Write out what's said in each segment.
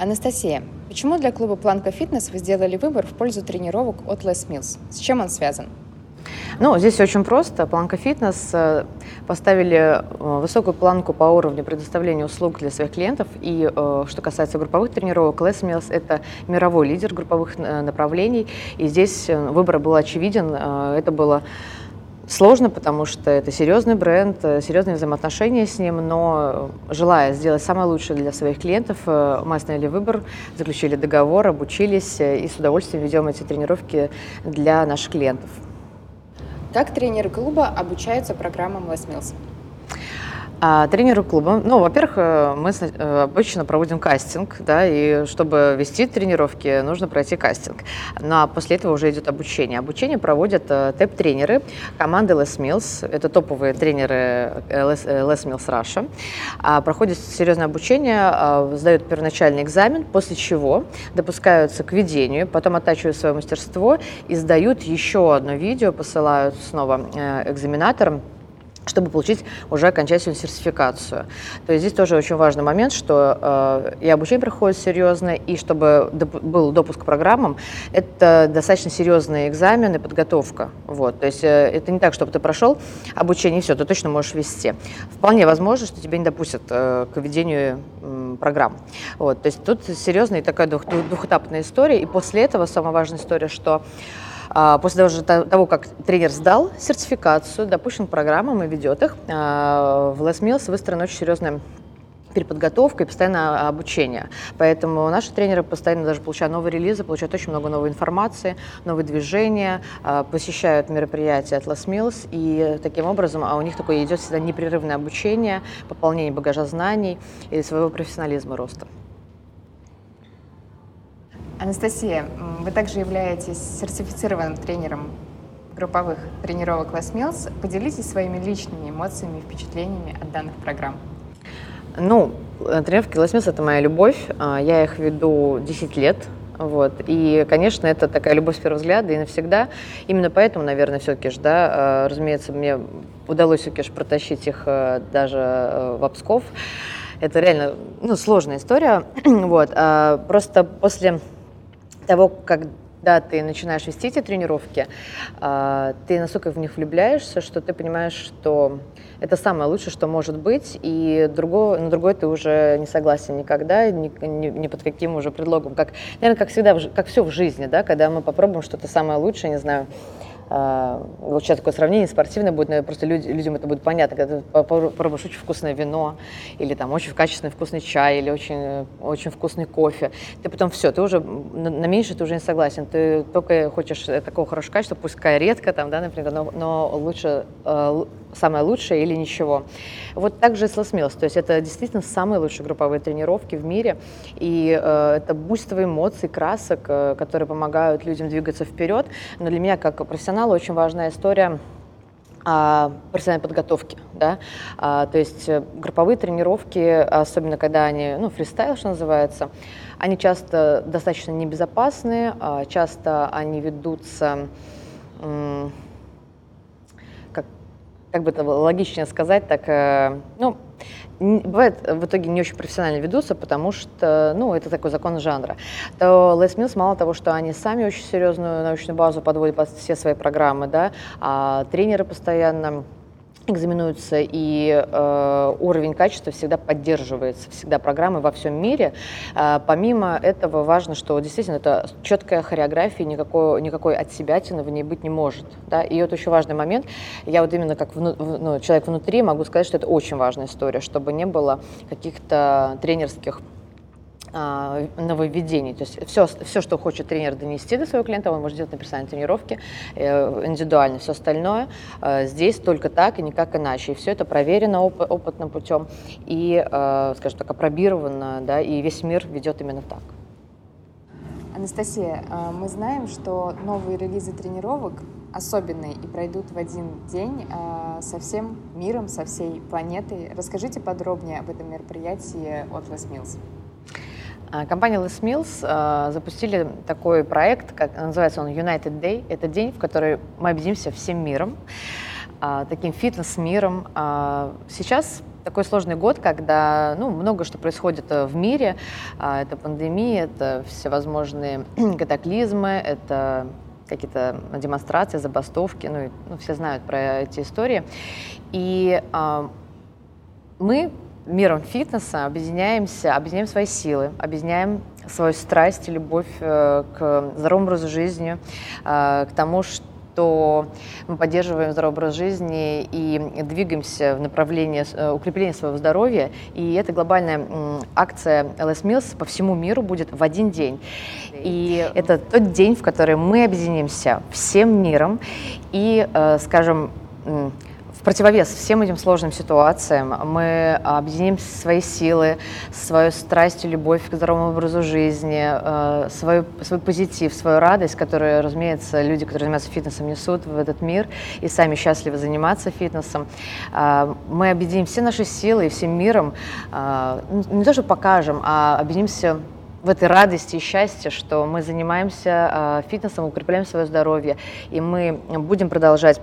Анастасия, почему для клуба Планка Фитнес вы сделали выбор в пользу тренировок от Les Mills? С чем он связан? Ну, здесь очень просто. Планка Фитнес э, поставили э, высокую планку по уровню предоставления услуг для своих клиентов. И э, что касается групповых тренировок, Les Mills – это мировой лидер групповых направлений. И здесь выбор был очевиден. Это было Сложно, потому что это серьезный бренд, серьезные взаимоотношения с ним, но желая сделать самое лучшее для своих клиентов, мы остановили выбор, заключили договор, обучились и с удовольствием ведем эти тренировки для наших клиентов. Как тренеры клуба обучаются программам Les Mills? А, тренеры клуба, ну, во-первых, э, мы э, обычно проводим кастинг, да, и чтобы вести тренировки, нужно пройти кастинг. Ну, а после этого уже идет обучение. Обучение проводят э, ТЭП-тренеры команды Les Mills, это топовые тренеры Les, Mills Russia. А, проходят серьезное обучение, а, сдают первоначальный экзамен, после чего допускаются к ведению, потом оттачивают свое мастерство и сдают еще одно видео, посылают снова экзаменаторам, чтобы получить уже окончательную сертификацию. То есть здесь тоже очень важный момент, что э, и обучение проходит серьезно, и чтобы доп- был допуск к программам, это достаточно серьезные экзамены подготовка. Вот. То есть э, это не так, чтобы ты прошел обучение и все, ты точно можешь вести. Вполне возможно, что тебя не допустят э, к ведению э, программ. Вот. То есть тут серьезная такая двух- двухэтапная история, и после этого самая важная история, что после того, как тренер сдал сертификацию, допущен программам и ведет их, а, в Les Mills выстроена очень серьезная переподготовка и постоянное обучение. Поэтому наши тренеры постоянно даже получают новые релизы, получают очень много новой информации, новые движения, а, посещают мероприятия от Les Mills, и таким образом а у них такое идет всегда непрерывное обучение, пополнение багажа знаний и своего профессионализма роста. Анастасия, вы также являетесь сертифицированным тренером групповых тренировок Les Mills. Поделитесь своими личными эмоциями и впечатлениями от данных программ. Ну, тренировки Les Mills – это моя любовь. А, я их веду 10 лет. Вот. И, конечно, это такая любовь с первого взгляда и навсегда. Именно поэтому, наверное, все-таки же, да, а, разумеется, мне удалось все-таки же протащить их а, даже в Псков. Это реально ну, сложная история. вот. Просто после того, когда ты начинаешь вести эти тренировки, а, ты настолько в них влюбляешься, что ты понимаешь, что это самое лучшее, что может быть, и другого, на другой ты уже не согласен никогда, ни, ни, ни под каким уже предлогом. Как, наверное, как всегда, как все в жизни, да, когда мы попробуем что-то самое лучшее, не знаю, вот сейчас такое сравнение спортивное будет, наверное, просто люди, людям это будет понятно, когда ты попробуешь очень вкусное вино, или там очень качественный вкусный чай, или очень, очень вкусный кофе, ты потом все, ты уже на, на меньше ты уже не согласен, ты только хочешь такого хорошего качества, пускай редко там, да, например, но, но лучше, э, самое лучшее или ничего. Вот так же и с Los Mills, то есть это действительно самые лучшие групповые тренировки в мире, и э, это буйство эмоций, красок, э, которые помогают людям двигаться вперед, но для меня как профессионал профессионала очень важная история а, профессиональной подготовки, да, а, то есть э, групповые тренировки, особенно когда они, ну, фристайл, что называется, они часто достаточно небезопасные, а, часто они ведутся, как, как бы это логичнее сказать, так, э, ну, бывает в итоге не очень профессионально ведутся, потому что, ну, это такой закон жанра, то Les Mills мало того, что они сами очень серьезную научную базу подводят под все свои программы, да, а тренеры постоянно экзаменуются, и э, уровень качества всегда поддерживается, всегда программы во всем мире. Э, помимо этого важно, что действительно это четкая хореография, никакой, никакой от себя в ней быть не может. Да? И это очень важный момент. Я вот именно как вну, ну, человек внутри могу сказать, что это очень важная история, чтобы не было каких-то тренерских нововведений. То есть все, все, что хочет тренер донести до своего клиента, он может делать на персональной тренировке, э, индивидуально. Все остальное э, здесь только так и никак иначе. И все это проверено оп- опытным путем и, э, скажем так, опробировано, да, и весь мир ведет именно так. Анастасия, мы знаем, что новые релизы тренировок особенные и пройдут в один день со всем миром, со всей планетой. Расскажите подробнее об этом мероприятии от Les Mills. А, компания Les Mills э, запустили такой проект, как называется он United Day. Это день, в который мы объединимся всем миром, э, таким фитнес-миром. Сейчас такой сложный год, когда ну, много что происходит в мире. А, это пандемия, это всевозможные катаклизмы, это какие-то демонстрации, забастовки, ну, ну все знают про эти истории. И э, мы миром фитнеса объединяемся, объединяем свои силы, объединяем свою страсть и любовь э, к здоровому образу жизни, э, к тому, что мы поддерживаем здоровый образ жизни и двигаемся в направлении э, укрепления своего здоровья. И эта глобальная акция LS Meals по всему миру будет в один день. И это тот день, в который мы объединимся всем миром и, скажем, в противовес всем этим сложным ситуациям мы объединим свои силы, свою страсть и любовь к здоровому образу жизни, э, свой, свой позитив, свою радость, которую, разумеется, люди, которые занимаются фитнесом, несут в этот мир и сами счастливы заниматься фитнесом. Э, мы объединим все наши силы и всем миром, э, не то что покажем, а объединимся в этой радости и счастье, что мы занимаемся фитнесом, укрепляем свое здоровье, и мы будем продолжать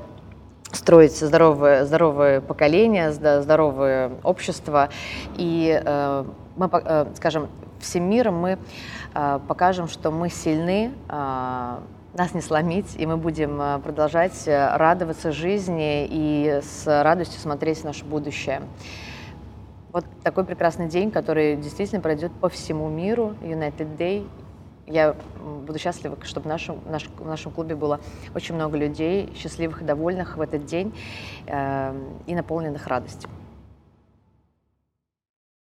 строить здоровое, здоровое поколение, здоровое общество. И э, мы, э, скажем, всем миром мы э, покажем, что мы сильны, нас не сломить, и мы будем продолжать радоваться жизни и с радостью смотреть в наше будущее. Вот такой прекрасный день, который действительно пройдет по всему миру, United Day, я буду счастлива, чтобы в нашем, наш, в нашем клубе было очень много людей, счастливых и довольных в этот день э, и наполненных радостью.